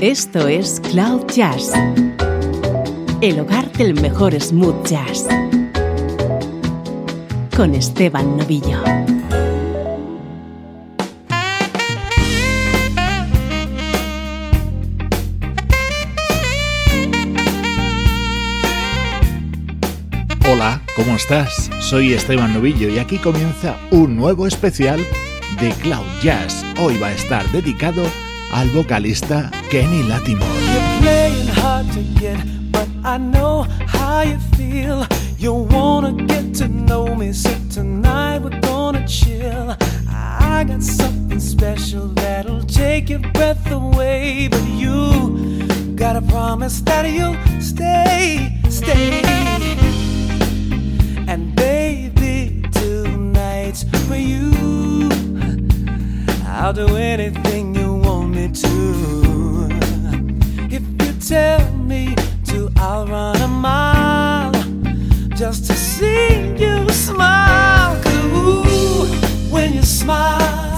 Esto es Cloud Jazz, el hogar del mejor smooth jazz, con Esteban Novillo. Hola, ¿cómo estás? Soy Esteban Novillo y aquí comienza un nuevo especial de Cloud Jazz. Hoy va a estar dedicado al vocalista Kenny Lattimore. You're playing hard to get, but I know how you feel. You wanna get to know me, so tonight we're gonna chill. I got something special that'll take your breath away, but you gotta promise that you'll stay, stay. And baby, tonight's for you. I'll do anything you to. If you tell me to, I'll run a mile just to see you smile. ooh, when you smile,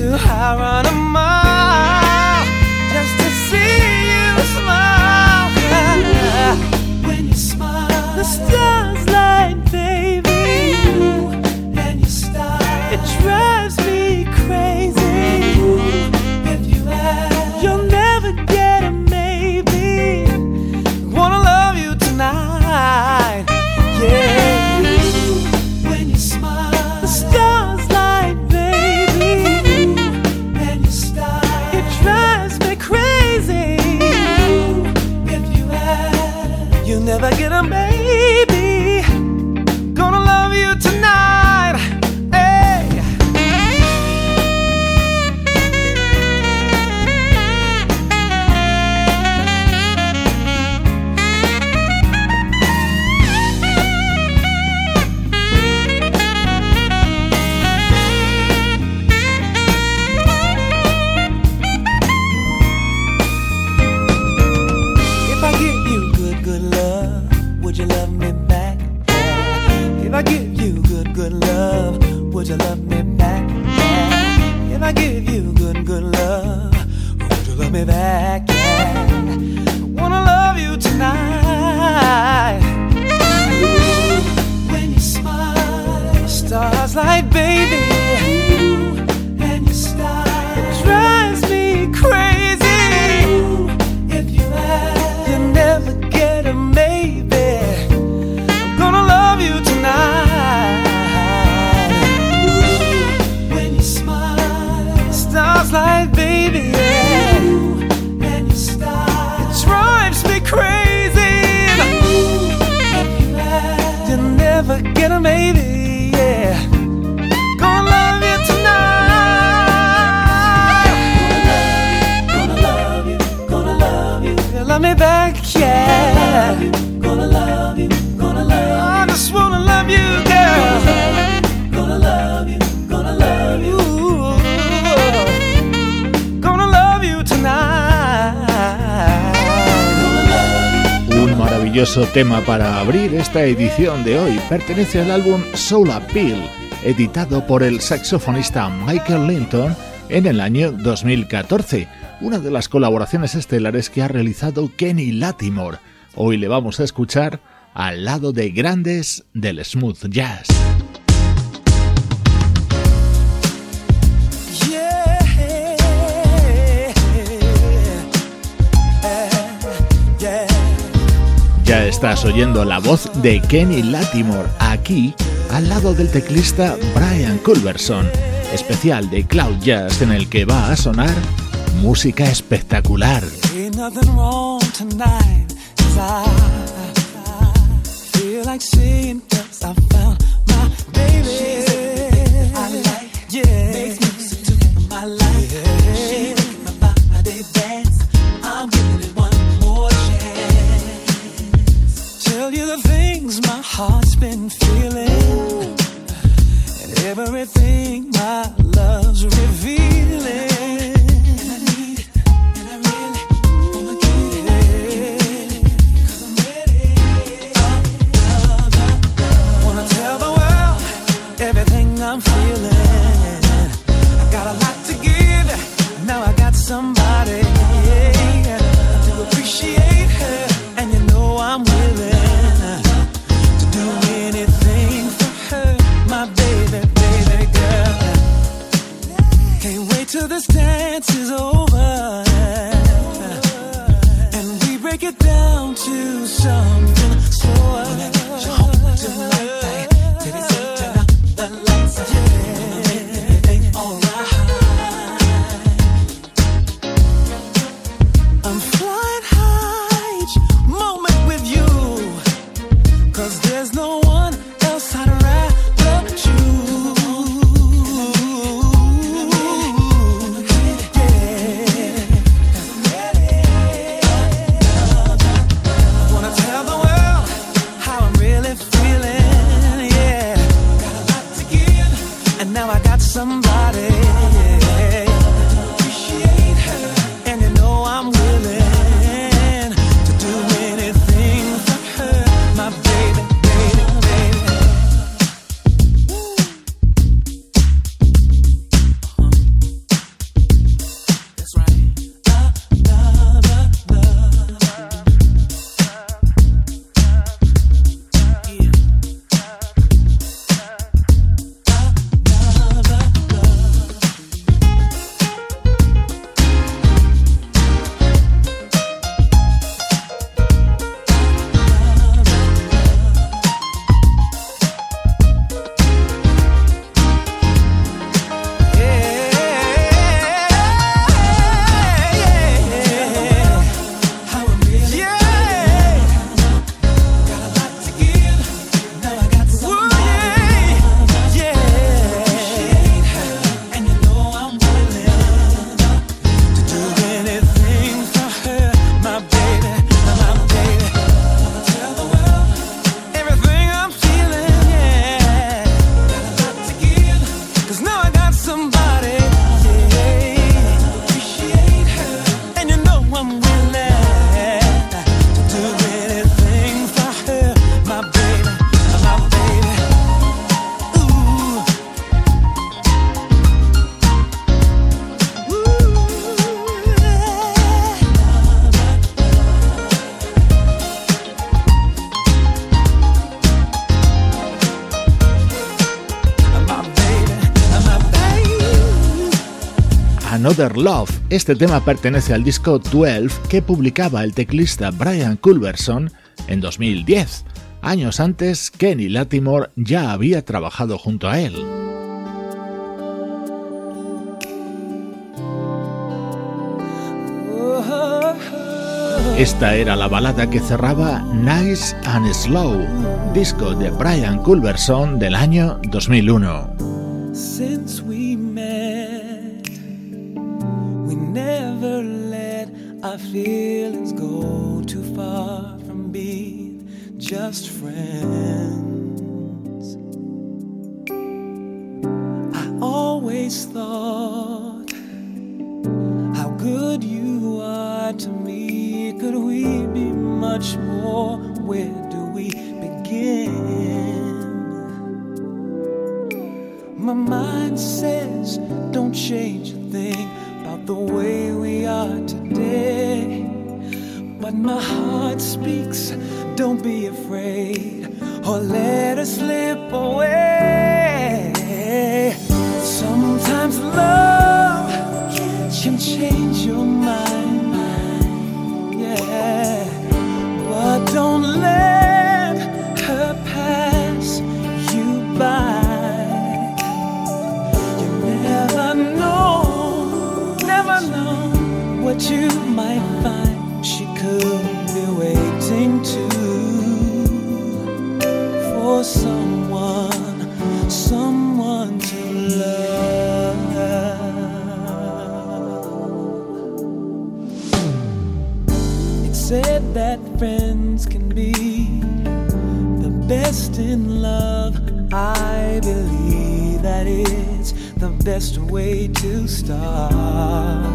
to, I run a mile just to see you smile. When you smile, the stars light, baby, and your style it drives me crazy. Maravilloso tema para abrir esta edición de hoy pertenece al álbum Soul Appeal, editado por el saxofonista Michael Linton en el año 2014, una de las colaboraciones estelares que ha realizado Kenny Latimore. Hoy le vamos a escuchar al lado de grandes del smooth jazz. Ya estás oyendo la voz de Kenny Latimore aquí al lado del teclista Brian Culverson, especial de Cloud Jazz en el que va a sonar música espectacular. Everything my now I got somebody. Love. Este tema pertenece al disco 12 que publicaba el teclista Brian Culverson en 2010. Años antes, Kenny Latimore ya había trabajado junto a él. Esta era la balada que cerraba Nice and Slow, disco de Brian Culverson del año 2001. Never let our feelings go too far from being just friends. I always thought how good you are to me. Could we be much more? Where do we begin? My mind says, don't change a thing the way we are today. But my heart speaks, don't be afraid, or let us slip away. Sometimes love can change your mind, yeah. But don't let you might find she could be waiting to for someone, someone to love. It said that friends can be the best in love. I believe that it's the best way to start.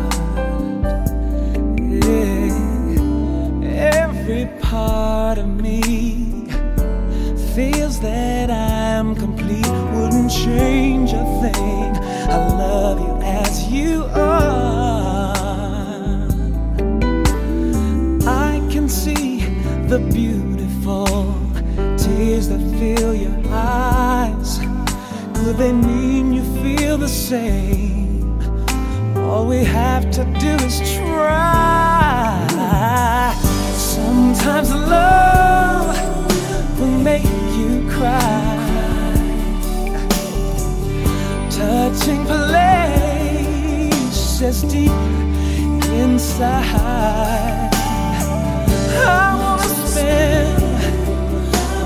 Every part of me feels that I'm complete. Wouldn't change a thing. I love you as you are. I can see the beautiful tears that fill your eyes. Could they mean you feel the same? All we have to do is try. Sometimes love will make you cry. Touching places deep inside. I wanna spend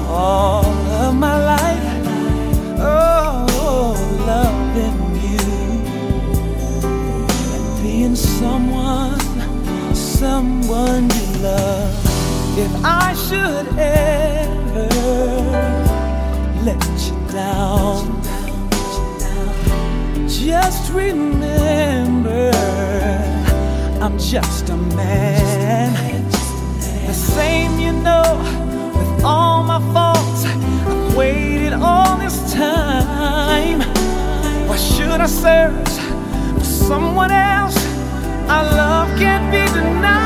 all of my life, oh, loving you and being someone, someone you love. If I should ever let you down, just remember I'm just a man. The same, you know, with all my faults. I've waited all this time. Why should I search for someone else? Our love can't be denied.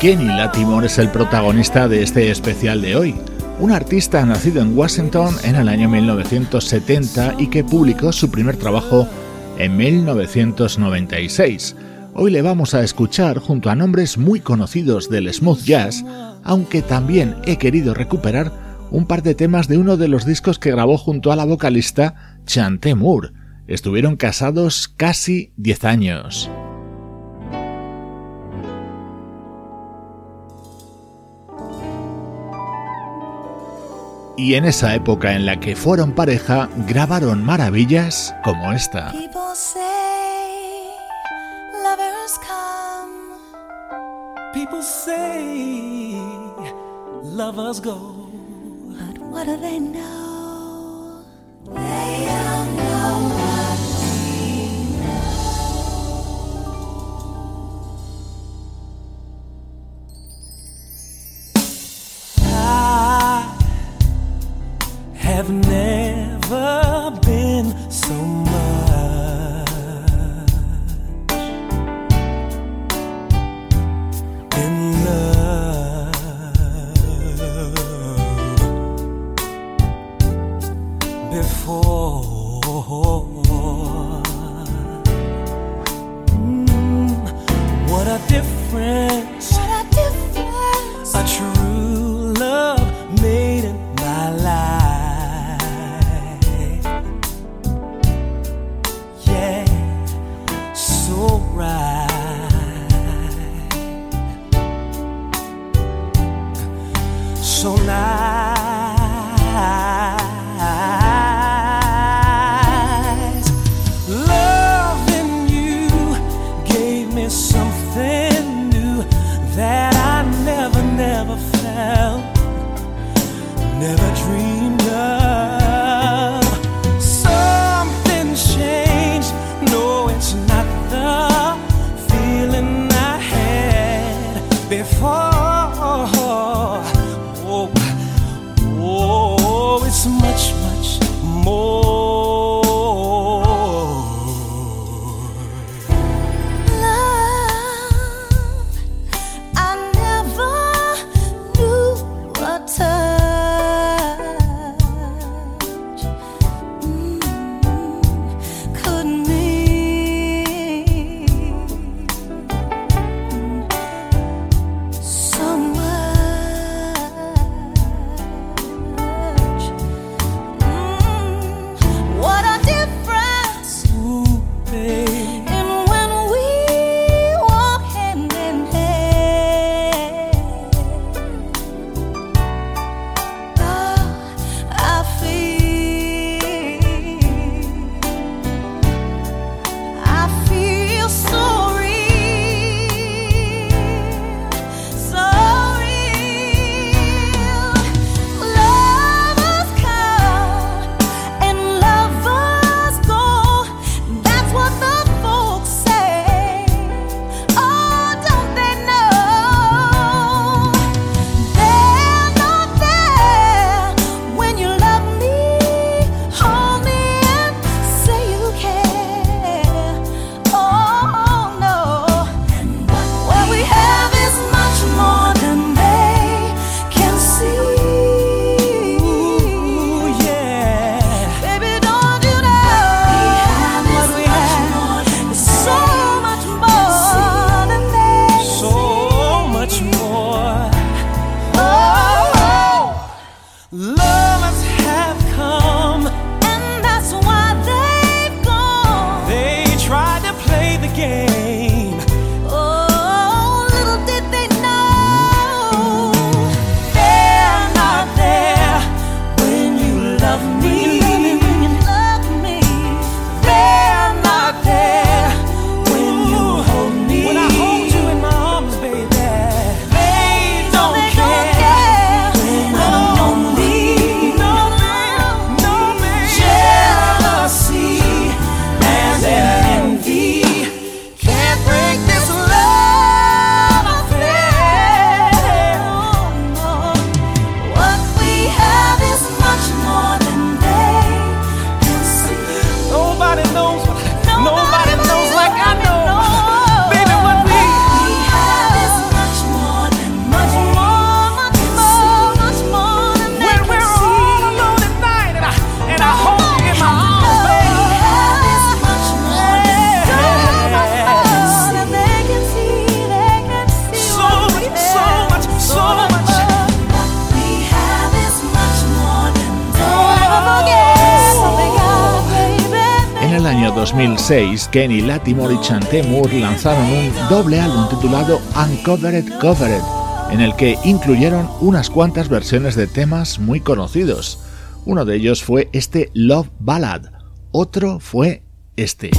Kenny Latimore es el protagonista de este especial de hoy. Un artista nacido en Washington en el año 1970 y que publicó su primer trabajo en 1996. Hoy le vamos a escuchar junto a nombres muy conocidos del smooth jazz, aunque también he querido recuperar un par de temas de uno de los discos que grabó junto a la vocalista Chante Moore. Estuvieron casados casi 10 años. Y en esa época en la que fueron pareja, grabaron maravillas como esta. People say lovers come, People say lovers go. but what do they know? They don't know have never been so 2006, Kenny Latimore y Chante Moore lanzaron un doble álbum titulado Uncovered Covered, en el que incluyeron unas cuantas versiones de temas muy conocidos. Uno de ellos fue este Love Ballad, otro fue este.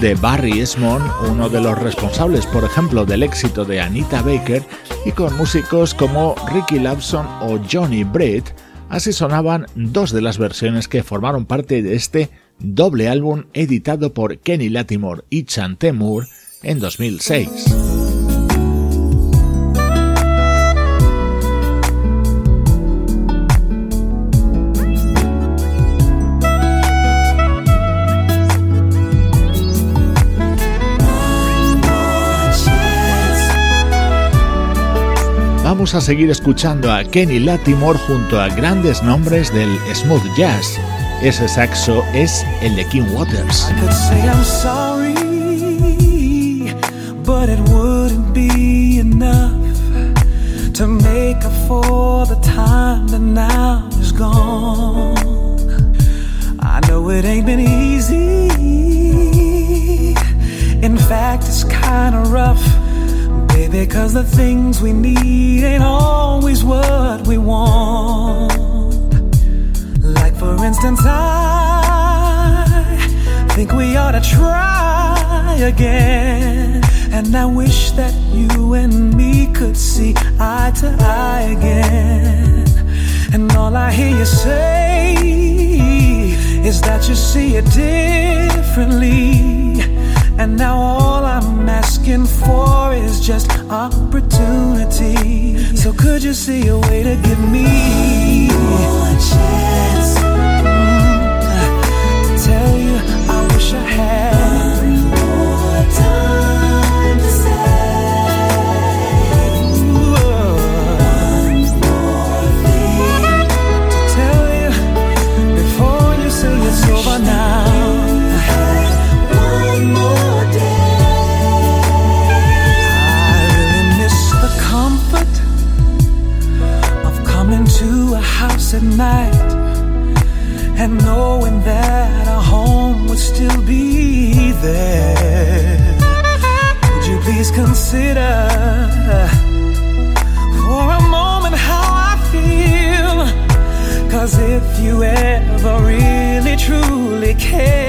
De Barry Esmond, uno de los responsables, por ejemplo, del éxito de Anita Baker, y con músicos como Ricky Lawson o Johnny Britt, así sonaban dos de las versiones que formaron parte de este doble álbum editado por Kenny Latimore y Chante Moore en 2006. Vamos a seguir escuchando a Kenny Latimore junto a grandes nombres del smooth jazz. Ese saxo es el de King Waters. Baby, cause the things we need ain't always what we want. Like, for instance, I think we ought to try again. And I wish that you and me could see eye to eye again. And all I hear you say is that you see it differently. And now all I'm asking for is just opportunity. So could you see a way to give me one chance? Mm, to tell you I wish I had night and knowing that our home would still be there. Would you please consider for a moment how I feel? Cause if you ever really truly cared,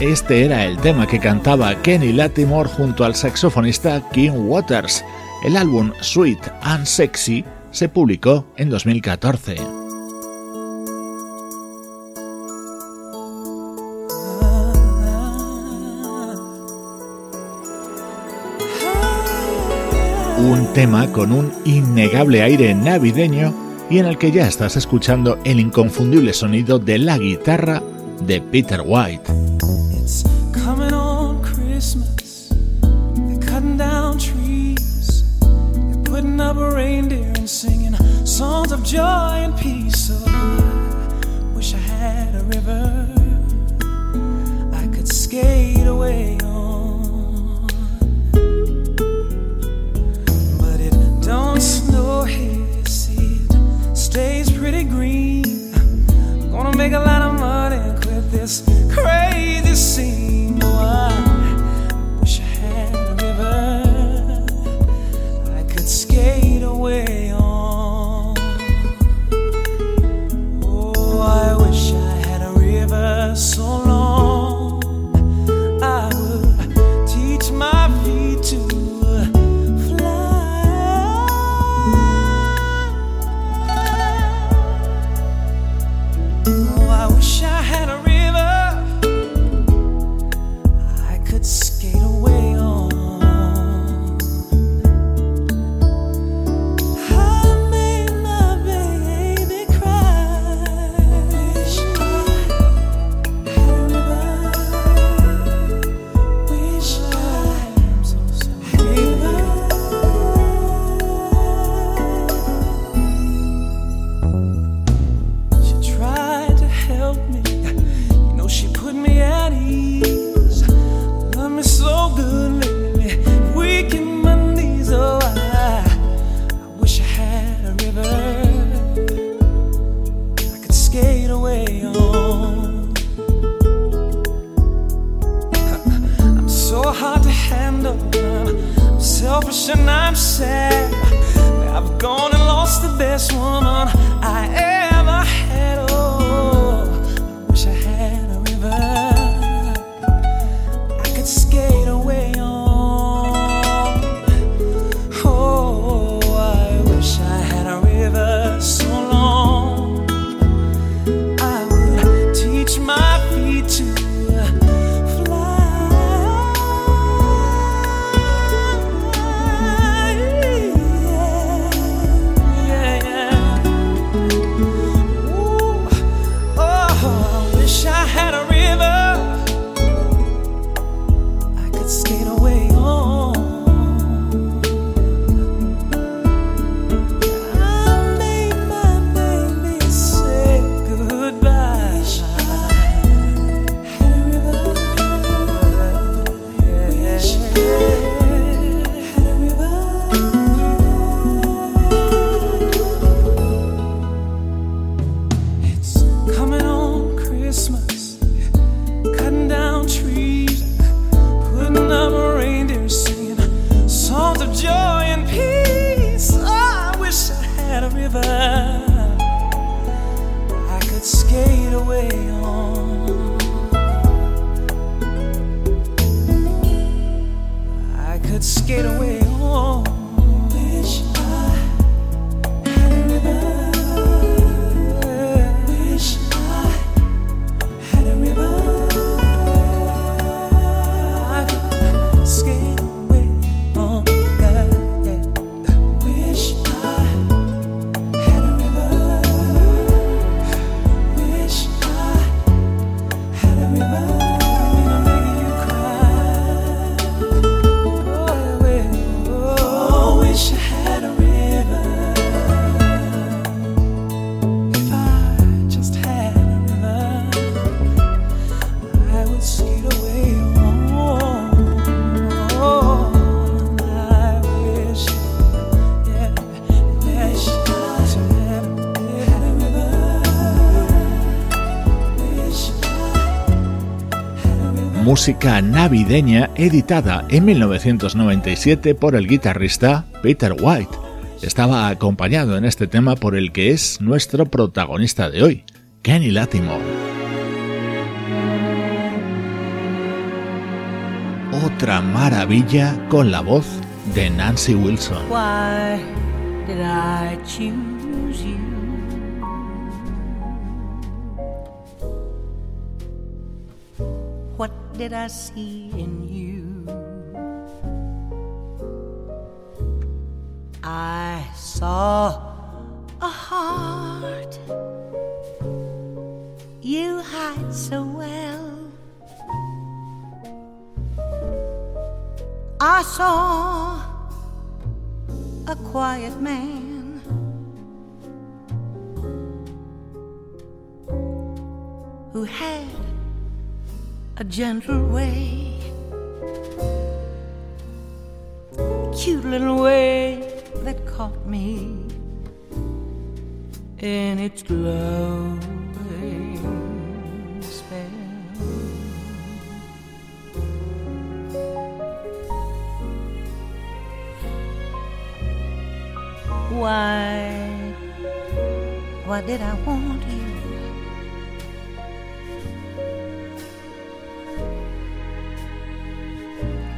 Este era el tema que cantaba Kenny Latimore junto al saxofonista Kim Waters. El álbum Sweet and Sexy se publicó en 2014. Un tema con un innegable aire navideño y en el que ya estás escuchando el inconfundible sonido de la guitarra de Peter White. Reindeer and singing songs of joy and peace. Oh, I wish I had a river I could skate away on. But it don't snow here, see it stays pretty green. I'm gonna make a lot of money and quit this crazy scene. Sad. I've gone and lost the best woman I ever música navideña editada en 1997 por el guitarrista Peter White. Estaba acompañado en este tema por el que es nuestro protagonista de hoy, Kenny Latimore. Otra maravilla con la voz de Nancy Wilson. Did I see in you? I saw a heart you hide so well. I saw a quiet man who had a gentle way, cute little way that caught me in its glowing spell. Why, why did I want you?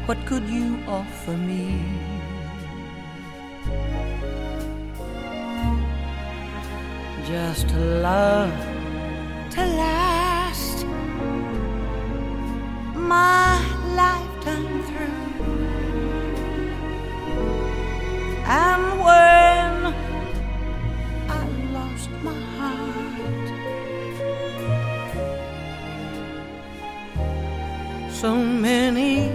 What could you offer me? Just love to last my lifetime through. And when I lost my heart, so many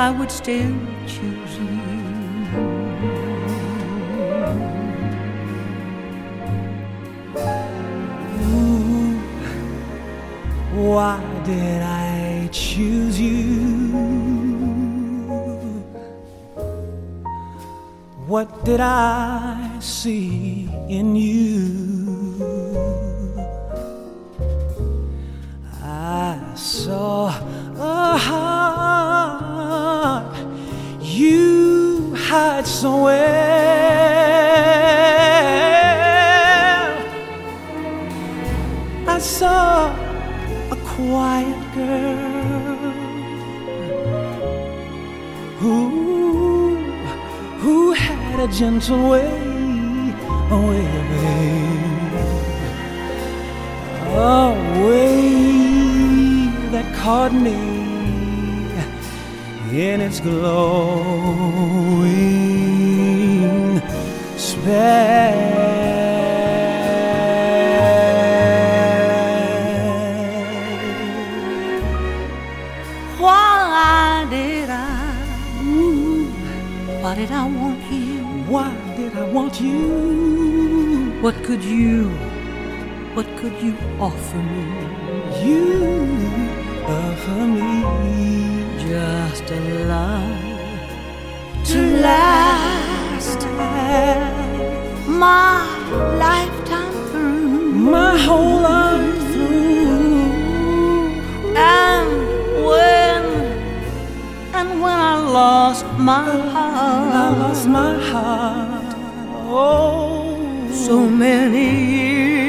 I would still choose you. Ooh, Why did I choose you? What did I see in you? I saw so well. I saw a quiet girl who who had a gentle way, a way, a way that caught me in its glowing spell. Why did I? Ooh, why did I want you? Why did I want you? What could you? What could you offer me? You offer me just a love to last my lifetime through, my whole life through. And when and when I lost my heart, I lost my heart. Oh, so many years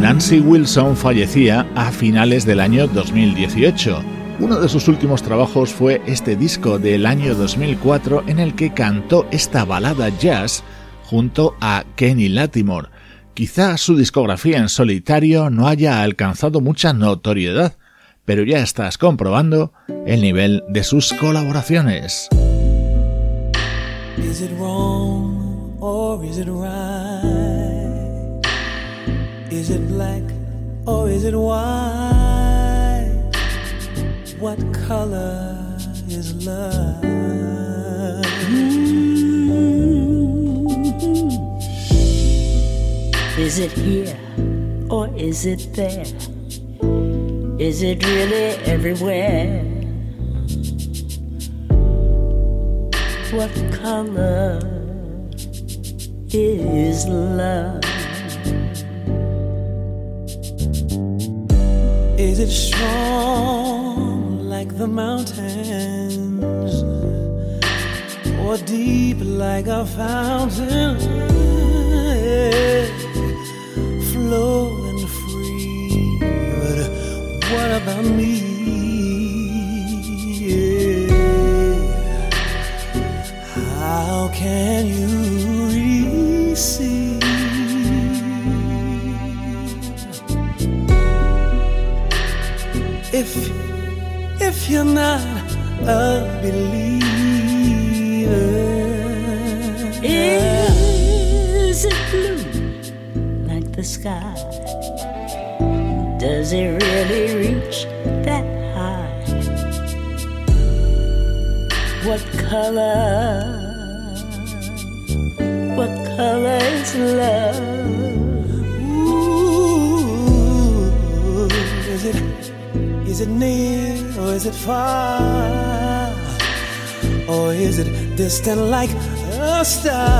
Nancy Wilson fallecía a finales del año 2018. Uno de sus últimos trabajos fue este disco del año 2004 en el que cantó esta balada jazz junto a Kenny Latimore Quizá su discografía en solitario no haya alcanzado mucha notoriedad, pero ya estás comprobando el nivel de sus colaboraciones. Is it wrong or is it right? Is it black or is it white? What color is love? Hmm. Is it here or is it there? Is it really everywhere? What color is love? Is it strong like the mountains or deep like a fountain? Like a star?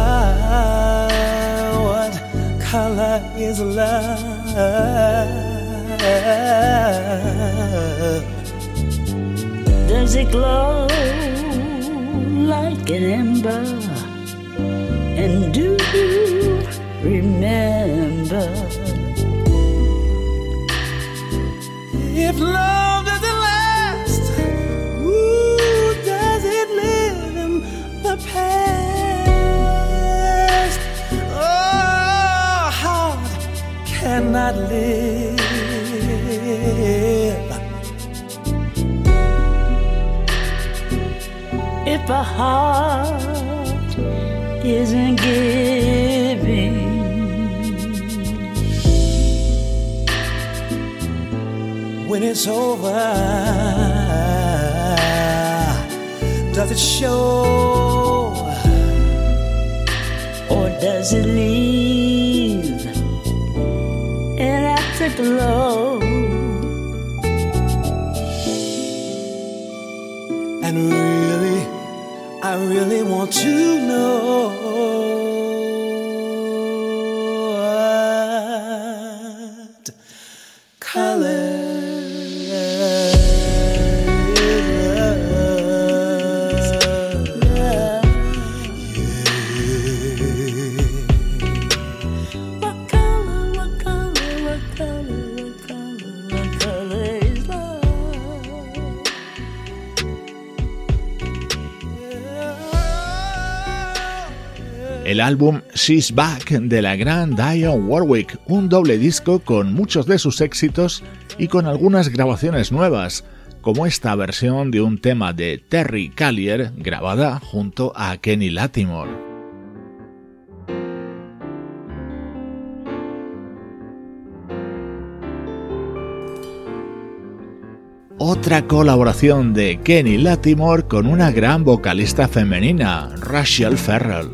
It's over, does it show? or does it leave an afterglow? And really, I really want to know álbum She's Back de la gran Dionne Warwick, un doble disco con muchos de sus éxitos y con algunas grabaciones nuevas, como esta versión de un tema de Terry Callier grabada junto a Kenny Latimore. Otra colaboración de Kenny Latimore con una gran vocalista femenina, Rachel Ferrell.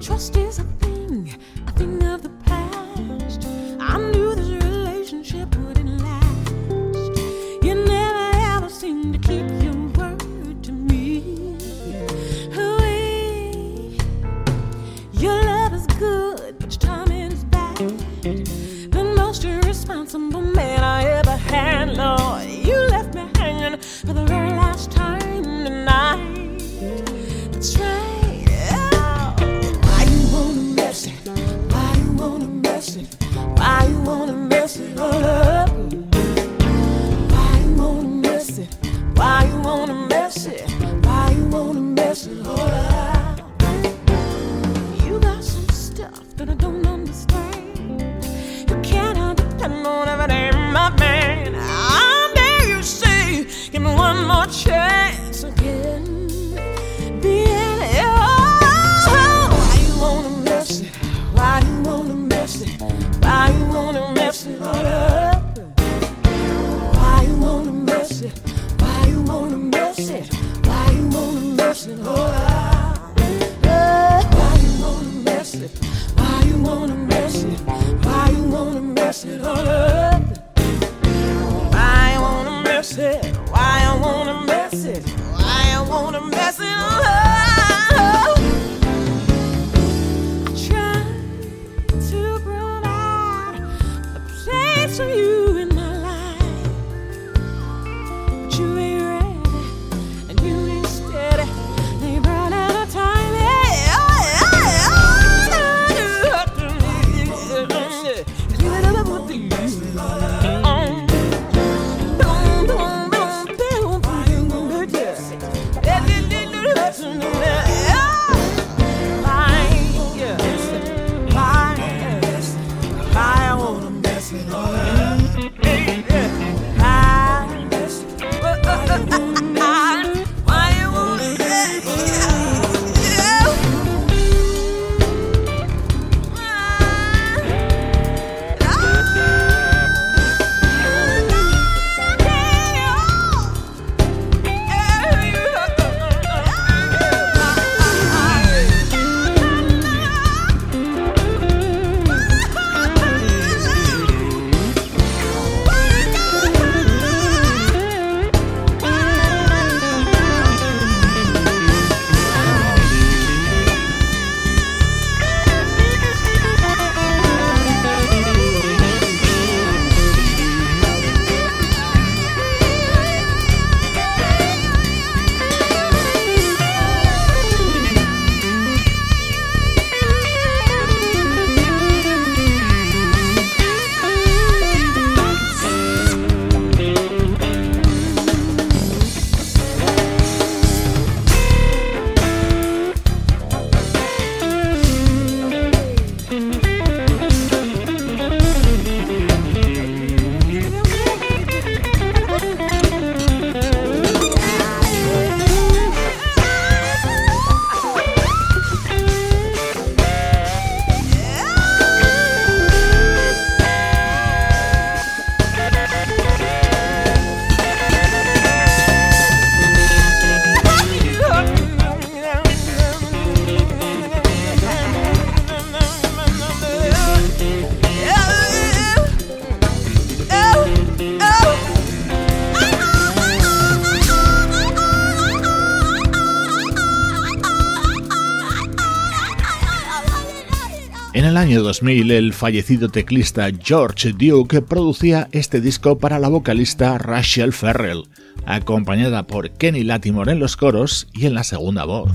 Año 2000, el fallecido teclista George Duke producía este disco para la vocalista Rachel Ferrell, acompañada por Kenny Latimore en los coros y en la segunda voz.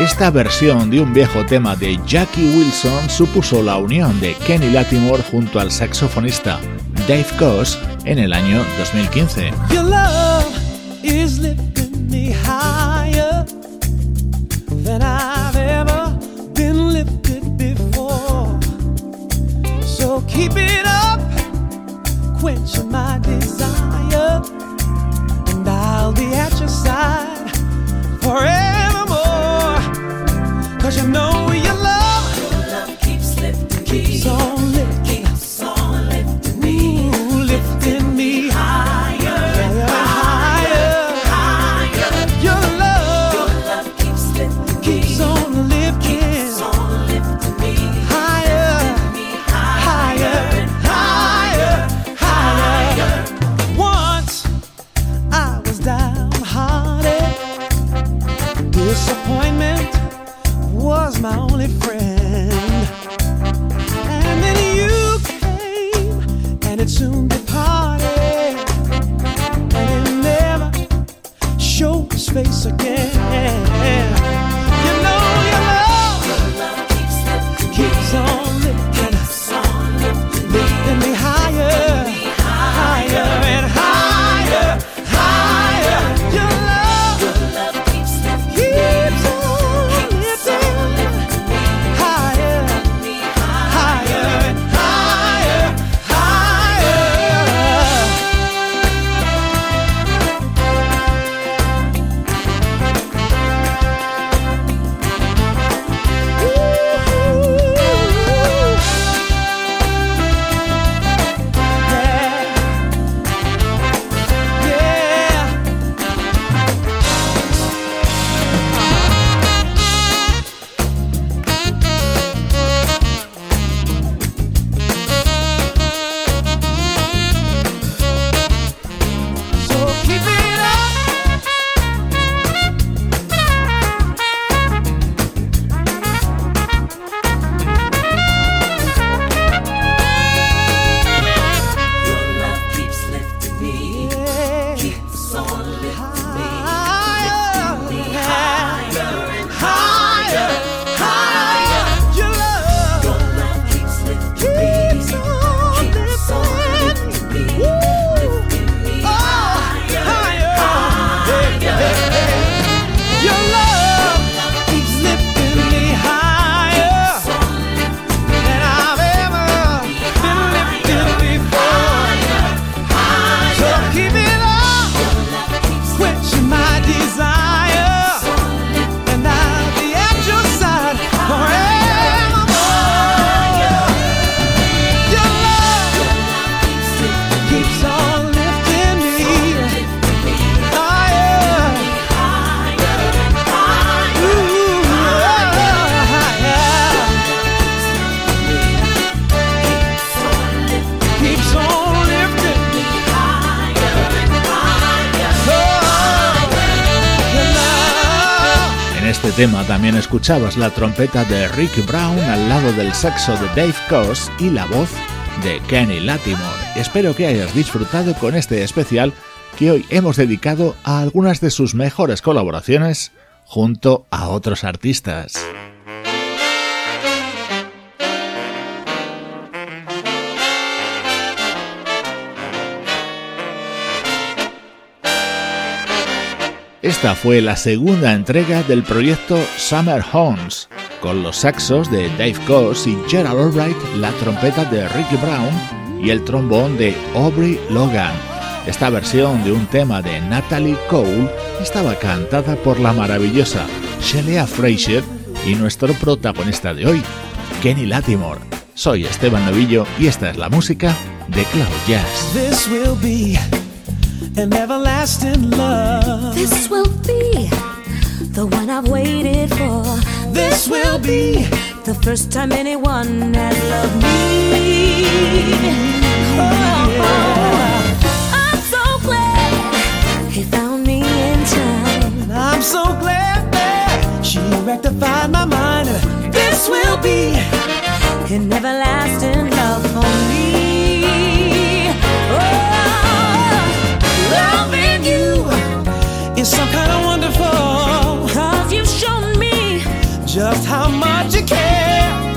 Esta versión de un viejo tema de Jackie Wilson supuso la unión de Kenny Latimore junto al saxofonista Dave Koz en el año 2015. Your love is lifting me. So keep it up, quench my desire, and I'll be at your side forever. Tema también escuchabas la trompeta de Rick Brown al lado del saxo de Dave Coase y la voz de Kenny Latimore. Espero que hayas disfrutado con este especial que hoy hemos dedicado a algunas de sus mejores colaboraciones junto a otros artistas. Esta fue la segunda entrega del proyecto Summer Homes, con los saxos de Dave Coase y Gerald Albright, la trompeta de Ricky Brown y el trombón de Aubrey Logan. Esta versión de un tema de Natalie Cole estaba cantada por la maravillosa Shelia Fraser y nuestro protagonista de hoy, Kenny Latimore. Soy Esteban Novillo y esta es la música de Cloud Jazz. An everlasting love. This will be the one I've waited for. This will be the first time anyone has loved me. Oh, I'm so glad he found me in time. And I'm so glad that she rectified my mind. This will be an everlasting love how much you care.